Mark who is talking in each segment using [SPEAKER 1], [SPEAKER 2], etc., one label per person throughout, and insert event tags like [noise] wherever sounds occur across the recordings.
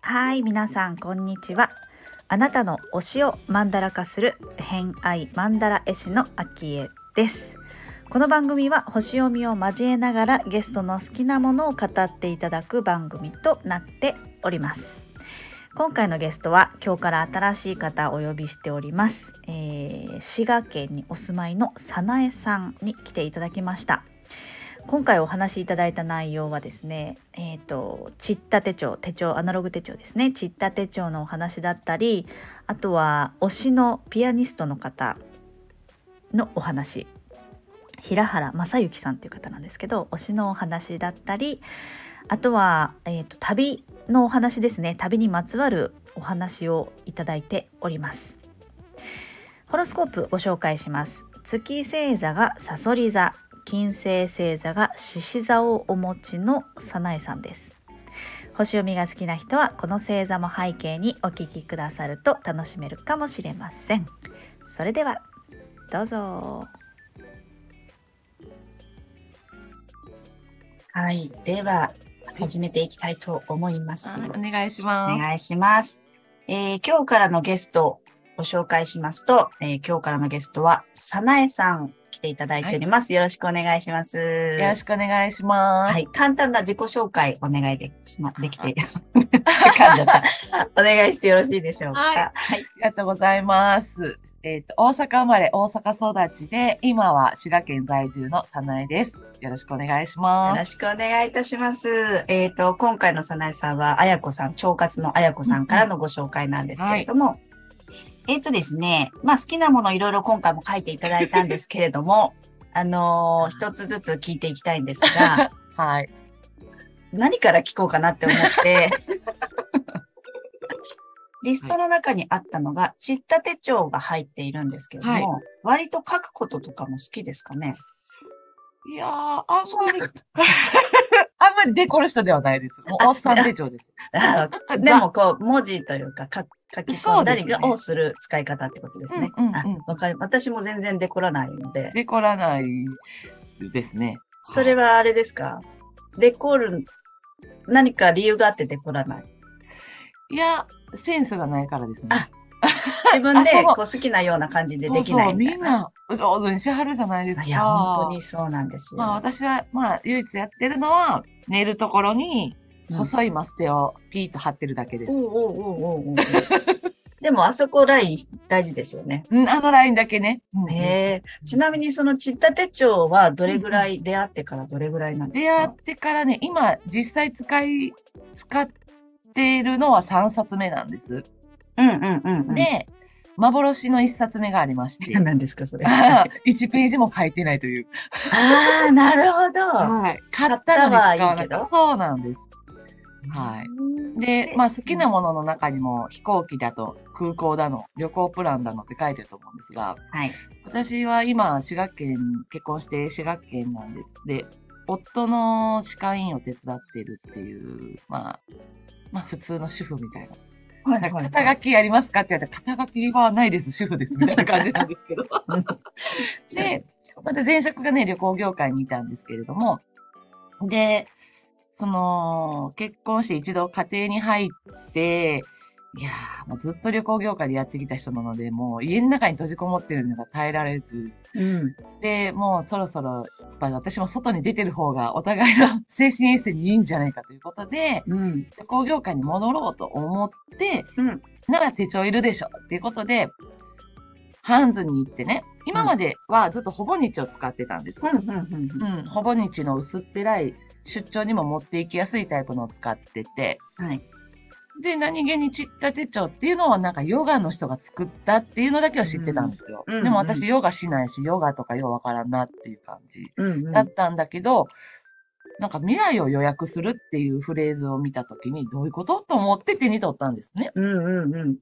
[SPEAKER 1] はい、皆さんこんにちは。あなたの推しをマンダラ化する偏愛マンダラ絵師のアキエです。この番組は星読みを交えながらゲストの好きなものを語っていただく番組となっております。今回のゲストは今日から新しい方をお呼びしております。えー滋賀県にお住まいの早苗さんに来ていただきました。今回お話しいただいた内容はですね、えっ、と、チッタ手帳、手帳、アナログ手帳ですね、チッタ手帳のお話だったり、あとは推しのピアニストの方のお話、平原正幸さんっていう方なんですけど、推しのお話だったり、あとは、えっ、と、旅のお話ですね、旅にまつわるお話をいただいております。ホロスコープご紹介します。月星座がサソリ座、金星星座が獅子座をお持ちの早苗さんです。星読みが好きな人はこの星座も背景にお聞きくださると楽しめるかもしれません。それではどうぞ。
[SPEAKER 2] はい。では、始めていきたいと思います。
[SPEAKER 3] はいお願いし
[SPEAKER 2] お
[SPEAKER 3] ます。
[SPEAKER 2] 願いします。えー今日からのゲストをご紹介しますと、えー今日からのゲストは、さなえさん来ていただいております。よろしくお願いします。
[SPEAKER 3] よろしくお願いします。
[SPEAKER 2] はい。簡単な自己紹介お願いできま、できて。[laughs] お願いしてよろしいでしょうか？
[SPEAKER 3] はい
[SPEAKER 2] はい。
[SPEAKER 3] ありがとうございます。えっ、と、大阪生まれ、大阪育ちで、今は滋賀県在住のさなえです。よろしくお願いし
[SPEAKER 2] よ
[SPEAKER 3] ます。
[SPEAKER 2] ろしくお願いいたします。えっ、と、今回のさなえさんは、あやこさん、腸活のあやこさんからのご紹介なんですけれども、えっ、とですね、まあ好きなものいろいろ今回も書いていただいたんですけれども、[laughs] あのー一つずつ聞いていきたいんですが、[laughs]
[SPEAKER 3] はい。
[SPEAKER 2] 何から聞こうかなって思って、[laughs] リストの中にあったのが、ちった手帳が入っているんですけれども、
[SPEAKER 3] はい。
[SPEAKER 2] 割と書くこととかも好きですかね？
[SPEAKER 3] いやー、あんまり [laughs] あんまりデコる人ではないです。もう、おっさん手帳です。[laughs]
[SPEAKER 2] あ [laughs] でも、こう、文字というか、か書き込んだりをする使い方ってことですね。
[SPEAKER 3] うんうん
[SPEAKER 2] かる。私も全然デコらないので。
[SPEAKER 3] デコらないですね。
[SPEAKER 2] それはあれですか？デコる、何か理由があってデコらない？
[SPEAKER 3] いや、センスがないからですね。
[SPEAKER 2] あ [laughs] 自分でこう好きなような感じでできな
[SPEAKER 3] そうそう、
[SPEAKER 2] いみたいな。
[SPEAKER 3] みんな上手にしはるじゃないですか。
[SPEAKER 2] いや、本当にそうなんですよ。
[SPEAKER 3] まあ私は、まあ唯一やってるのは、寝るところに
[SPEAKER 2] うん
[SPEAKER 3] 細いマステをピーッと貼ってるだけです。
[SPEAKER 2] おうおうおうおうおうでも、あそこライン大事ですよね。
[SPEAKER 3] うん、あのラインだけね。うん
[SPEAKER 2] へえ。ちなみに、そのちった手帳はどれぐらい出会ってからどれぐらいなんですか？
[SPEAKER 3] 出会ってからね、今実際使い、使っているのは3冊目なんです。
[SPEAKER 2] うんうんうんうん。
[SPEAKER 3] で、幻の1冊目がありまして。[laughs]
[SPEAKER 2] 何ですか、それ。[laughs]
[SPEAKER 3] 1ページも書いてないという。
[SPEAKER 2] ああ、なるほど。
[SPEAKER 3] はい。買ったのに使わなかった。そうなんです。はい。で、まあ好きなものの中にも飛行機だと空港だの、旅行プランだのって書いてると思うんですが、
[SPEAKER 2] はい。
[SPEAKER 3] 私は今、滋賀県、結婚して滋賀県なんです。で、夫の歯科医院を手伝っているっていう、まあ、まあ普通の主婦みたいな。
[SPEAKER 2] はい
[SPEAKER 3] なんか肩書きありますかって言われたら、肩書きはないです、主婦です、みたいな感じなんですけど。で、また前職がね、旅行業界にいたんですけれども、で、その、結婚して一度家庭に入って、いやー、もうずっと旅行業界でやってきた人なので、もう家の中に閉じこもってるのが耐えられず、
[SPEAKER 2] うん。
[SPEAKER 3] で、もうそろそろ、やっぱ私も外に出てる方がお互いの [laughs] 精神衛生にいいんじゃないかということで、
[SPEAKER 2] うん。
[SPEAKER 3] 旅行業界に戻ろうと思って、
[SPEAKER 2] うん
[SPEAKER 3] なら手帳いるでしょっていうことで、ハンズに行ってね、今まではずっとほぼ日を使ってたんです。
[SPEAKER 2] うん。うん。うん。
[SPEAKER 3] うん、ほぼ日の薄っぺらい出張にも持っていきやすいタイプのを使ってて、
[SPEAKER 2] はい。
[SPEAKER 3] で、何気にちった手帳っていうのはなんかヨガの人が作ったっていうのだけは知ってたんですよ。
[SPEAKER 2] うんうん
[SPEAKER 3] でも私ヨガしないし、ヨガとかようわからんなっていう感じ
[SPEAKER 2] うん。
[SPEAKER 3] だったんだけど、なんか未来を予約するっていうフレーズを見たときにどういうことと思って手に取ったんですね。
[SPEAKER 2] うん。うん。うん。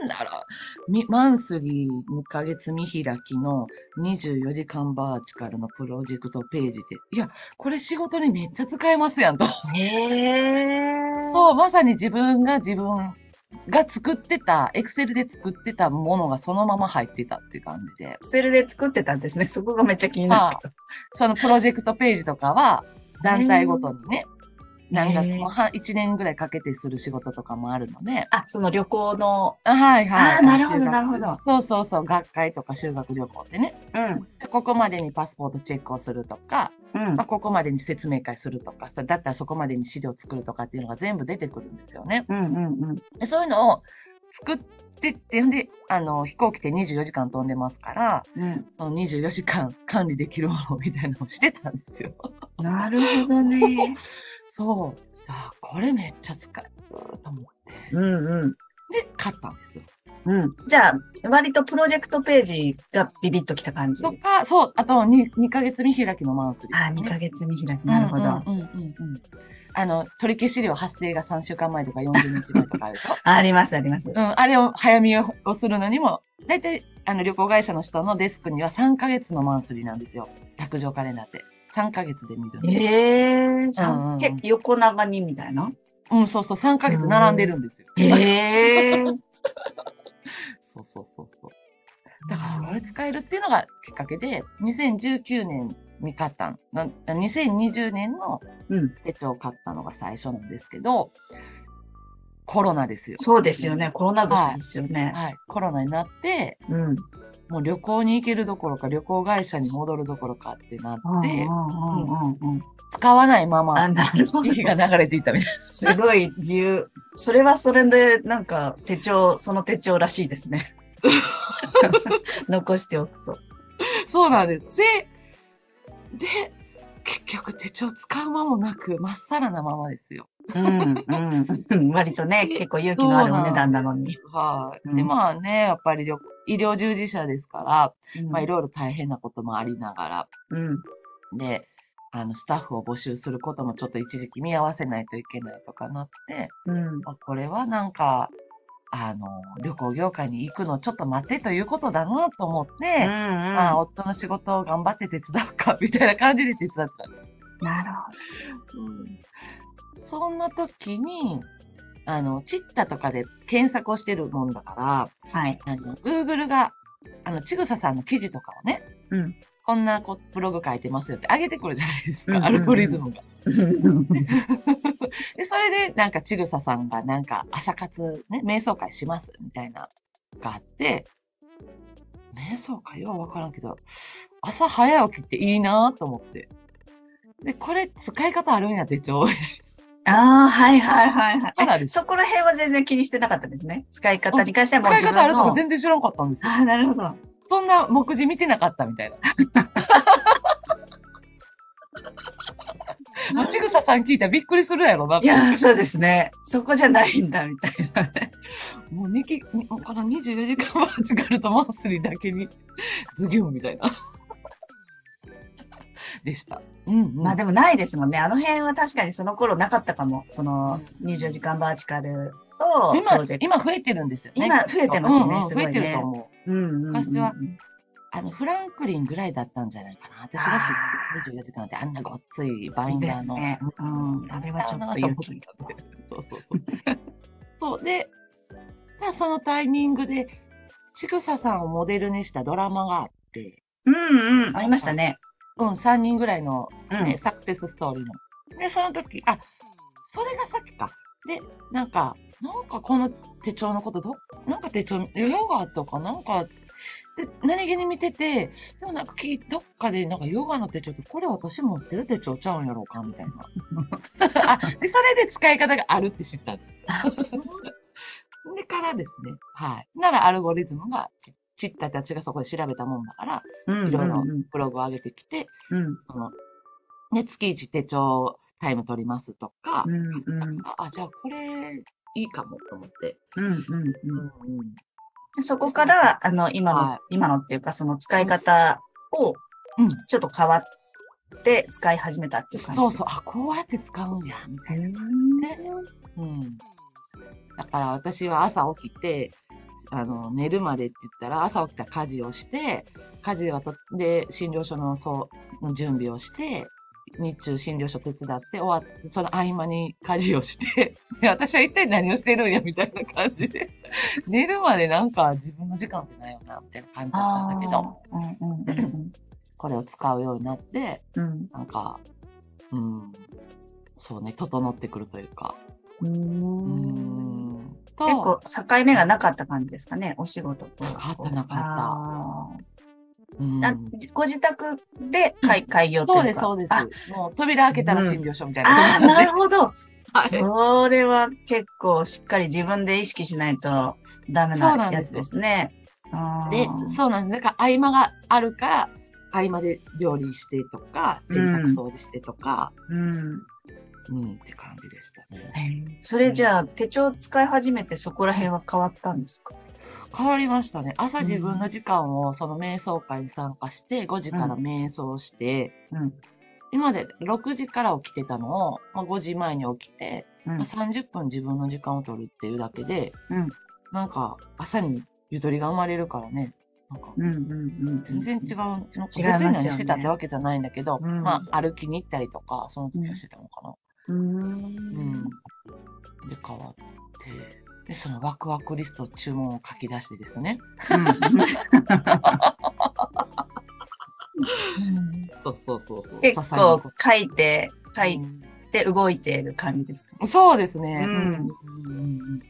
[SPEAKER 3] なんだろう、みマンスリー2ヶ月見開きの24時間バーチカルのプロジェクトページで、いや、これ仕事にめっちゃ使えますやんと。
[SPEAKER 2] へえ。
[SPEAKER 3] そう、まさに自分が自分、が作ってた、エクセルで作ってたものがそのまま入ってたっていう感じで。
[SPEAKER 2] それで作ってたんですね。そこがめっちゃ気になった。
[SPEAKER 3] そのプロジェクトページとかは、団体ごとにね、なんか
[SPEAKER 2] へー
[SPEAKER 3] もうは1年ぐらいかけてする仕事とかもあるので、
[SPEAKER 2] あ、その旅行の、
[SPEAKER 3] あはいはい。
[SPEAKER 2] あーなるほどなるほど
[SPEAKER 3] そうそうそう、学会とか修学旅行ってね、
[SPEAKER 2] うん、
[SPEAKER 3] ここまでにパスポートチェックをするとか、
[SPEAKER 2] うん
[SPEAKER 3] まあ、。ここまでに説明会するとかさ、だったらそこまでに資料作るとかっていうのが全部出てくるんですよね。
[SPEAKER 2] うんうんうん。
[SPEAKER 3] でそういうのを作ってって、んで、あの、飛行機で24時間飛んでますから、
[SPEAKER 2] うん。
[SPEAKER 3] その24時間管理できるものみたいなのをしてたんですよ。
[SPEAKER 2] なるほどね。[laughs]
[SPEAKER 3] そう。さあ、これめっちゃ使えると思って。
[SPEAKER 2] うんうん。
[SPEAKER 3] で、買ったんですよ。
[SPEAKER 2] うん。じゃあ、割とプロジェクトページがビビッときた感じ。
[SPEAKER 3] とか、そう、あと 2, 2ヶ月見開きのマンスリー
[SPEAKER 2] あ、
[SPEAKER 3] です、ね。
[SPEAKER 2] 2ヶ月見開き。なるほど。
[SPEAKER 3] うんうんうんうんうん。あの、取り消し料発生が3週間前とか40日前とかあるでしょ？
[SPEAKER 2] あ [laughs] あります、あります。
[SPEAKER 3] うん、あれを早見ををするのにも、だいたいあの旅行会社の人のデスクには3ヶ月のマンスリーなんですよ。卓上カレンダーって。3ヶ月で見る。
[SPEAKER 2] ええー、
[SPEAKER 3] うんうん
[SPEAKER 2] 結構横長にみたいな？
[SPEAKER 3] うん、そうそう、3ヶ月並んでるんですよ。
[SPEAKER 2] ええー。[laughs]
[SPEAKER 3] そうそうそうそう。だからこれ使えるっていうのがきっかけで、2019年に買ったん、な2020年の
[SPEAKER 2] うん。
[SPEAKER 3] 手帳を買ったのが最初なんですけど、コロナですよ。
[SPEAKER 2] そうですよね。コロナ年ですよね。
[SPEAKER 3] はい。コロナになって、
[SPEAKER 2] うん。
[SPEAKER 3] もう旅行に行けるどころか旅行会社に戻るどころかってなって、
[SPEAKER 2] うんうんうんうんうん。
[SPEAKER 3] 使わないま
[SPEAKER 2] あ、
[SPEAKER 3] ま。日が流れていったみたい
[SPEAKER 2] すごい理由。それはそれで、なんか手帳、その手帳らしいですね。[laughs] [laughs] [laughs] 残しておくと。
[SPEAKER 3] な。そうなんです。で、で、結局手帳使う間もなく、まっさらなままですよ。
[SPEAKER 2] うん、うん。[laughs] 割とね、[laughs] 結構勇気のあるお値段なのに。
[SPEAKER 3] はい。
[SPEAKER 2] うん
[SPEAKER 3] で、まあね、やっぱり旅医療従事者ですから、
[SPEAKER 2] うん
[SPEAKER 3] まあいろいろ大変なこともありながら、
[SPEAKER 2] うん。
[SPEAKER 3] で、あの、スタッフを募集することもちょっと一時期見合わせないといけないとかなって、
[SPEAKER 2] うん。
[SPEAKER 3] まあ、これはなんか、あの、旅行業界に行くのちょっと待ってということだなと思って、まあ、夫の仕事を頑張って手伝うか、みたいな感じで手伝ってたんです。
[SPEAKER 2] なるほ
[SPEAKER 3] うん、そんな時に、あの、チッタとかで検索をしてるもんだから、
[SPEAKER 2] ど。はい。
[SPEAKER 3] あの、Google が、あの、ちぐささんの記事とかをね、
[SPEAKER 2] うん。
[SPEAKER 3] こんなこブログ書いてますよって上げてくるじゃないですか、
[SPEAKER 2] うんうんうん
[SPEAKER 3] アルゴリズムが。[laughs] で、それで、なんか、ちぐささんが、なんか、朝活、ね、瞑想会します、みたいな、があって、瞑想会ようわからんけど、朝早起きっていいなと思って。で、これ、使い方あるんや、手帳。
[SPEAKER 2] ああ、はいはいはいはい。[laughs]
[SPEAKER 3] そ
[SPEAKER 2] こら辺は全然気にしてなかったですね。使い方に関してはもう
[SPEAKER 3] 使い方あるとか。全然知らんかったんですよ。
[SPEAKER 2] ああ、なるほど。
[SPEAKER 3] そんな目次見てなかったみたいな。[laughs] ちぐささん聞いたらびっくりするやろな
[SPEAKER 2] いやー、そうですね。そこじゃないんだ、みたいなね。[laughs]
[SPEAKER 3] もう2き、この24時間マージガルとマンスリーだけに、[laughs] ズギュンみたいな。[laughs] でした。うん、うん。
[SPEAKER 2] まあでもないですもんね。あの辺は確かにその頃なかったかも。その24時間バーチカルとプ
[SPEAKER 3] 今。今増えてるんですよね。
[SPEAKER 2] 今増えてますよね
[SPEAKER 3] うんうん
[SPEAKER 2] すごいね
[SPEAKER 3] 増えてると思う。
[SPEAKER 2] うんうんうんうん。
[SPEAKER 3] 昔はあの、フランクリンぐらいだったんじゃないかな。私が知ってる24時間ってあんなごっついバインダーの。
[SPEAKER 2] ですね。うん。あれはちょっと勇気。[laughs]
[SPEAKER 3] そうそうそう。そう。で、じゃあそのタイミングで、ちぐささんをモデルにしたドラマがあって、
[SPEAKER 2] うんうん。ありましたね。
[SPEAKER 3] うん、3人ぐらいの、
[SPEAKER 2] うん。
[SPEAKER 3] ねサクセスストーリーの。で、その時、あ、それがさっきか。で、なんか、なんかこの手帳のこと、ど、なんか手帳、ヨガとかなんか、で、何気に見てて、でもなんかき、どっかでなんかヨガの手帳って、これ私持ってる手帳ちゃうんやろうかみたいな。[laughs] あ、で、それで使い方があるって知ったんです。でからですね。はい。ならアルゴリズムがち、ちったたちがそこで調べたもんだから、
[SPEAKER 2] うん
[SPEAKER 3] いろいろ
[SPEAKER 2] うん
[SPEAKER 3] ブログを上げてきて、
[SPEAKER 2] うん。
[SPEAKER 3] その、ね、月一手帳タイム取りますとか、
[SPEAKER 2] うんうん
[SPEAKER 3] あ、あじゃあこれいいかもと思って。
[SPEAKER 2] うんうんうん。
[SPEAKER 3] うん
[SPEAKER 2] でそこから、あの、今の、
[SPEAKER 3] はい
[SPEAKER 2] 今のっていうか、その使い方を、
[SPEAKER 3] うん。
[SPEAKER 2] ちょっと変わって使い始めたっていう感じです
[SPEAKER 3] そうそう、あ、こうやって使うんや、みたいな。
[SPEAKER 2] うん
[SPEAKER 3] ねうん。だから私は朝起きて、あの、寝るまでって言ったら、朝起きたら家事をして、家事はと、で、診療所の、そう、の準備をして、日中診療所手伝って終わって、その合間に家事をして、[laughs] で私は一体何をしてるんやみたいな感じで、[laughs] 寝るまでなんか自分の時間ってないよな、みたいな感じだったんだけど、
[SPEAKER 2] うんうんうん
[SPEAKER 3] これを使うようになって、
[SPEAKER 2] うん。
[SPEAKER 3] なんか、うん、そうね、整ってくるというか。
[SPEAKER 2] うん。結構境目がなかった感じですかね、お仕事と。
[SPEAKER 3] なかったなかった
[SPEAKER 2] ご自宅で開開業というか。
[SPEAKER 3] そうです、そうです
[SPEAKER 2] あ。
[SPEAKER 3] もう扉開けたら診療所みたいな感じで。[laughs]
[SPEAKER 2] なるほど。
[SPEAKER 3] はい
[SPEAKER 2] それは結構しっかり自分で意識しないとダメ
[SPEAKER 3] な
[SPEAKER 2] やつですね。
[SPEAKER 3] で、そうなんです。だから合間があるから、合間で料理してとか、洗濯掃除してとか、
[SPEAKER 2] うん。
[SPEAKER 3] うん、って感じでしたね。
[SPEAKER 2] それじゃあ手帳使い始めてそこら辺は変わったんですか？
[SPEAKER 3] 変わりましたね。朝自分の時間をその瞑想会に参加して、5時から瞑想して、
[SPEAKER 2] うん。
[SPEAKER 3] 今まで6時から起きてたのを、まあ、5時前に起きて、
[SPEAKER 2] うん
[SPEAKER 3] まあ、30分自分の時間を取るっていうだけで、
[SPEAKER 2] うん
[SPEAKER 3] なんか朝にゆとりが生まれるからね、なんか。全然違うのか、
[SPEAKER 2] 違います
[SPEAKER 3] 別
[SPEAKER 2] よね
[SPEAKER 3] に何してたってわけじゃないんだけど、
[SPEAKER 2] うん
[SPEAKER 3] まあ歩きに行ったりとか、その時はしてたのかな。
[SPEAKER 2] うーん。
[SPEAKER 3] うん。で、変わって、で、そのワクワクリスト注文を書き出してですね。
[SPEAKER 2] うん
[SPEAKER 3] そうそうそうそう。
[SPEAKER 2] 結構書いて、
[SPEAKER 3] と
[SPEAKER 2] 書いて動いている感じですか
[SPEAKER 3] うんそうですね。
[SPEAKER 2] うん
[SPEAKER 3] うん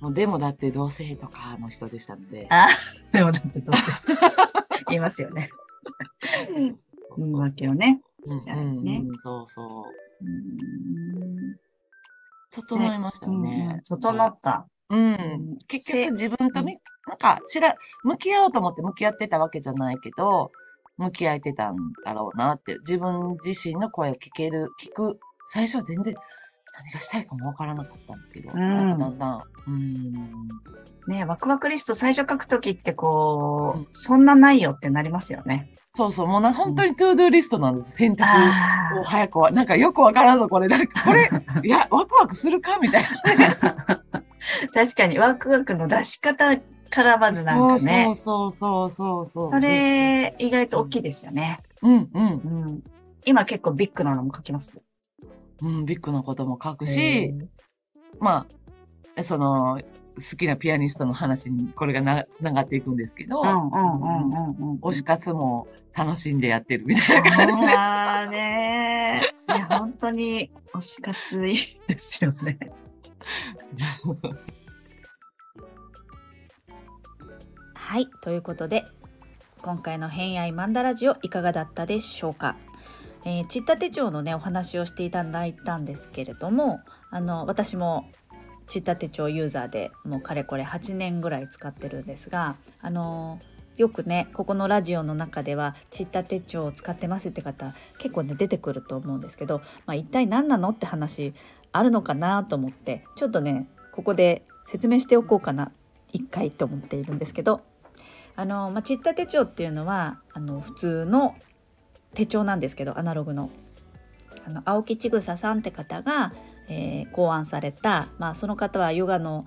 [SPEAKER 3] もうでもだって同性とかの人でしたので。
[SPEAKER 2] あ、でもだってどうせ言いますよね。言い訳をね、しちゃうね。
[SPEAKER 3] うんそうそう。
[SPEAKER 2] うん
[SPEAKER 3] 整いましたよ
[SPEAKER 2] うん
[SPEAKER 3] ね。
[SPEAKER 2] 整った。
[SPEAKER 3] うん。結局自分とみ、なんか、しら、向き合おうと思って向き合ってたわけじゃないけど、向き合えてたんだろうなって、自分自身の声を聞ける、聞く、最初は全然何がしたいかもわからなかったんだけど、
[SPEAKER 2] うん
[SPEAKER 3] なんかだんだん、うん、
[SPEAKER 2] ねワクワクリスト最初書くときってこう、
[SPEAKER 3] うん
[SPEAKER 2] そんなないよってなりますよね。
[SPEAKER 3] そうそう、もうな、本当にトゥードゥーリストなんです。洗濯
[SPEAKER 2] あ
[SPEAKER 3] を早くは、なんかよくわからんぞ、これ。なんか、[laughs] これ、いや、ワクワクするか？みたいな。[laughs]
[SPEAKER 2] 確かにワクワクの出し方からまずなんかね。
[SPEAKER 3] そうそうそうそうそう。
[SPEAKER 2] それ、意外と大きいですよね。
[SPEAKER 3] うんうん。
[SPEAKER 2] うん。今結構ビッグなのも書きます。
[SPEAKER 3] うん、ビッグなことも書く
[SPEAKER 2] へ
[SPEAKER 3] し、
[SPEAKER 2] ー
[SPEAKER 3] まあ、その、好きなピアニストの話にこれがな、つながっていくんですけど、
[SPEAKER 2] うんうんうんうんうん。
[SPEAKER 3] 推し活も楽しんでやってるみたいな感じで。
[SPEAKER 2] ああねー。いや、本当に推し活いいですよね。[laughs]
[SPEAKER 1] はいということで今回の「偏愛マンダラジオ」いかがだったでしょうか、えー、ちった手帳のねお話をしていただいたんですけれどもあの私もちった手帳ユーザーでもうかれこれ8年ぐらい使ってるんですがあのよくねここのラジオの中ではちった手帳を使ってますって方結構ね出てくると思うんですけど、まあ、一体何なのって話あるのかなと思ってちょっとねここで説明しておこうかな一回と思っているんですけどあの、まあ、ちった手帳っていうのはあの普通の手帳なんですけどアナログのあの青木千草さんって方が、えー考案された、まあ、その方はヨガの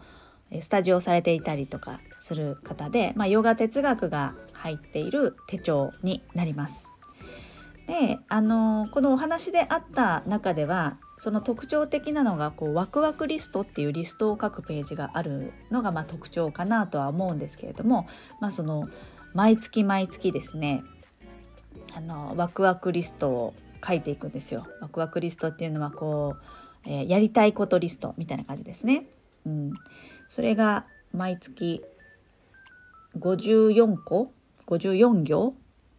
[SPEAKER 1] スタジオされていたりとかする方で、まあ、ヨガ哲学が入っている手帳になります。であのこのお話であった中ではその特徴的なのがこうワクワクリストっていうリストを書くページがあるのがま特徴かなとは思うんですけれども、まあ、その毎月毎月ですねあのワクワクリストを書いていくんですよ。ワクワクリストっていうのはこう、えーやりたいことリストみたいな感じですね。うん、それが毎月54個54行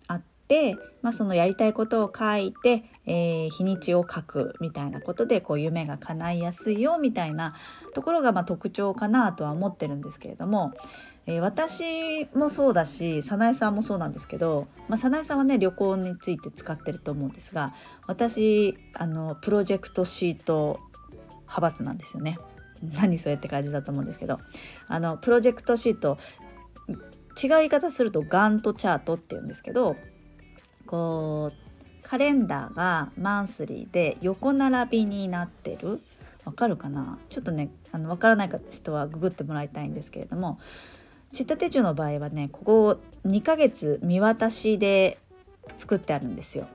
[SPEAKER 1] あって、まあ、そのやりたいことを書いて、えー日にちを書くみたいなことでこう夢が叶いやすいよみたいなところがまあ特徴かなとは思ってるんですけれども、えー私もそうだし早苗さんもそうなんですけど、まあ、早苗さんはね旅行について使ってると思うんですが私あのプロジェクトシート派閥なんですよね。何それって感じだと思うんですけど。あのプロジェクトシート違う言い方するとガントチャートっていうんですけどこうカレンダーがマンスリーで横並びになってる。わかるかな？ちょっとねあのわからない人はググってもらいたいんですけれどもちった手帳の場合はねここ2ヶ月見渡しで作ってあるんですよ。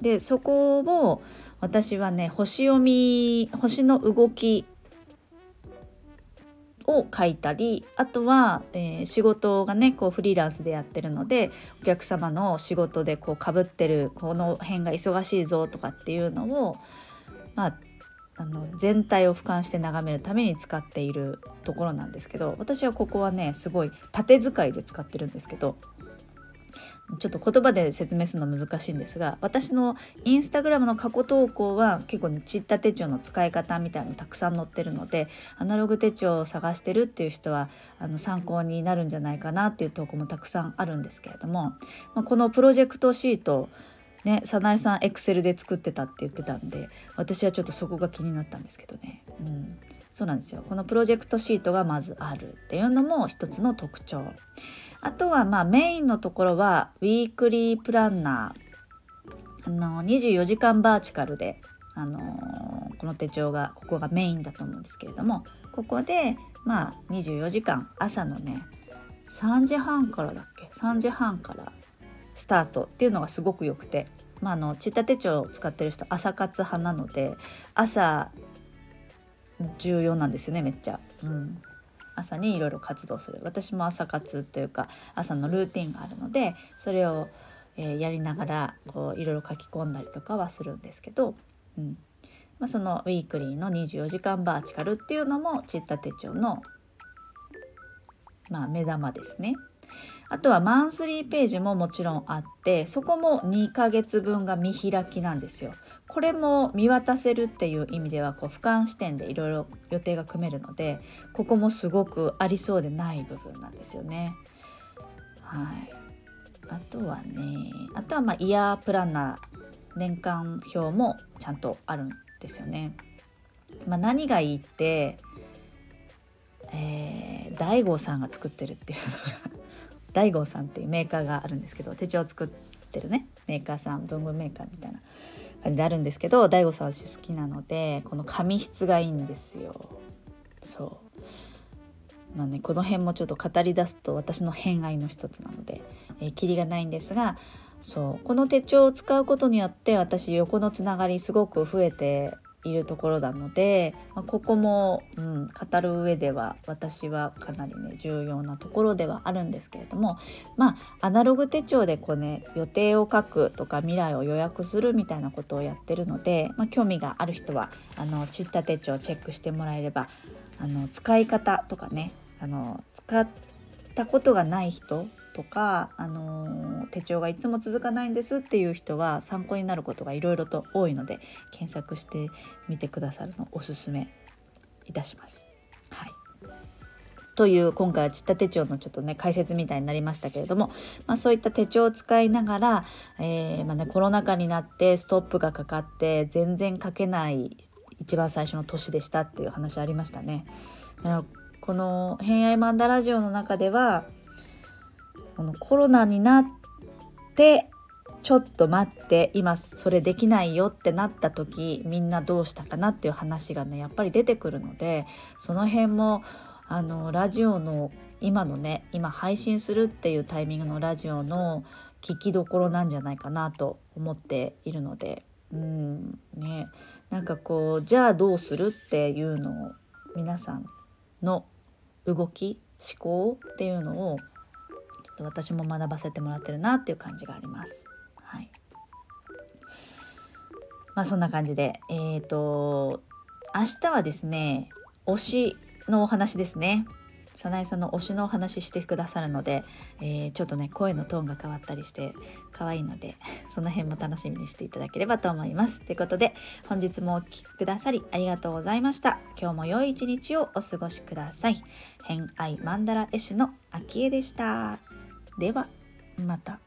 [SPEAKER 1] でそこを私はね星読み星の動きを書いたりあとは、えー、仕事がねこうフリーランスでやってるのでお客様の仕事でこうかぶってるこの辺が忙しいぞとかっていうのをまああの全体を俯瞰して眺めるために使っているところなんですけど私はここはねすごい縦使いで使ってるんですけどちょっと言葉で説明するの難しいんですが私のインスタグラムの過去投稿は結構ねちった手帳の使い方みたいなのたくさん載ってるのでアナログ手帳を探してるっていう人はあの参考になるんじゃないかなっていう投稿もたくさんあるんですけれども、まあ、このプロジェクトシートね早苗さんエクセルで作ってたって言ってたんで私はちょっとそこが気になったんですけどね。うん。そうなんですよ。このプロジェクトシートがまずあるっていうのも一つの特徴。あとはまあメインのところはウィークリープランナー。あの24時間バーチカルで、あの、この手帳がここがメインだと思うんですけれどもここでまあ24時間朝のね3時半からだっけ？3時半からスタートっていうのがすごく良くて、まあ、あのちった手帳を使ってる人朝活派なので朝重要なんですよねめっちゃ。うん。朝にいろいろ活動する。私も朝活っていうか朝のルーティンがあるのでそれを、えー、やりながらこういろいろ書き込んだりとかはするんですけど、うん。まあ、そのウィークリーの24時間バーチカルっていうのもちった手帳の、まあ、目玉ですね。あとはマンスリーページももちろんあってそこも2ヶ月分が見開きなんですよ。これも見渡せるっていう意味ではこう俯瞰視点でいろいろ予定が組めるのでここもすごくありそうでない部分なんですよね。はい、あとはねあとはまあイヤープランナー年間表もちゃんとあるんですよね。まあ、何がいいって、えー、大悟さんが作ってるっていうのが大悟さんっていうメーカーがあるんですけど手帳を作ってるねメーカーさん文具メーカーみたいな感じであるんですけど DAIGO さん私好きなのでこの紙質がいいんですよ。そう。まあねこの辺もちょっと語り出すと私の偏愛の一つなので、えー、キリがないんですがそう。この手帳を使うことによって私横のつながりすごく増えているところなので、まあ、ここも、うん、語る上では私はかなりね重要なところではあるんですけれどもまあアナログ手帳でこうね予定を書くとか未来を予約するみたいなことをやってるので、まあ、興味がある人はあのちった手帳をチェックしてもらえればあの使い方とかねあの使ったことがない人とか、あの、手帳がいつも続かないんですっていう人は参考になることがいろいろと多いので検索してみてくださるのをおすすめいたします。はいという今回はちった手帳のちょっとね解説みたいになりましたけれども、まあ、そういった手帳を使いながら、えー、まあね、コロナ禍になってストップがかかって全然書けない一番最初の年でしたっていう話ありましたね。この「偏愛マンダラジオ」の中ではこのコロナになってちょっと待って今それできないよってなった時みんなどうしたかなっていう話がねやっぱり出てくるのでその辺もあのラジオの今のね今配信するっていうタイミングのラジオの聞きどころなんじゃないかなと思っているのでうんね。なんかこうじゃあどうするっていうのを皆さんの動き思考っていうのをと私も学ばせてもらってるなっていう感じがあります。はい。まあそんな感じで、えっ、ー、と明日はですね推しのお話ですね。早苗さんの推しのお話してくださるので、えー、ちょっとね声のトーンが変わったりして可愛いので [laughs] その辺も楽しみにしていただければと思います。ということで本日もお聴きくださりありがとうございました。今日も良い一日をお過ごしください。偏愛マンダ絵師の秋江でした。ではまた。